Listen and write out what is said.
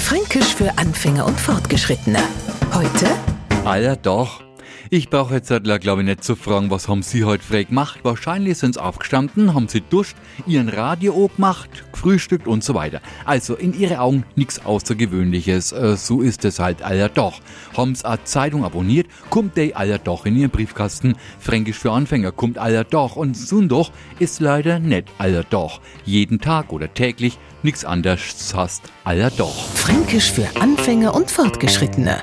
Fränkisch für Anfänger und Fortgeschrittene. Heute? Alter, doch. Ich brauche jetzt, glaube ich, nicht zu fragen, was haben Sie heute frei gemacht. Wahrscheinlich sind Sie aufgestanden, haben Sie duscht, Ihren Radio gemacht, gefrühstückt und so weiter. Also in Ihre Augen nichts Außergewöhnliches. Äh, so ist es halt, Alter, doch. Haben Sie eine Zeitung abonniert, kommt der Alter, doch in Ihren Briefkasten. Fränkisch für Anfänger kommt Alter, doch. Und Sundoch ist leider nicht Alter, doch. Jeden Tag oder täglich nichts anderes hast, Alter, doch. Fränkisch für Anfänger und Fortgeschrittene.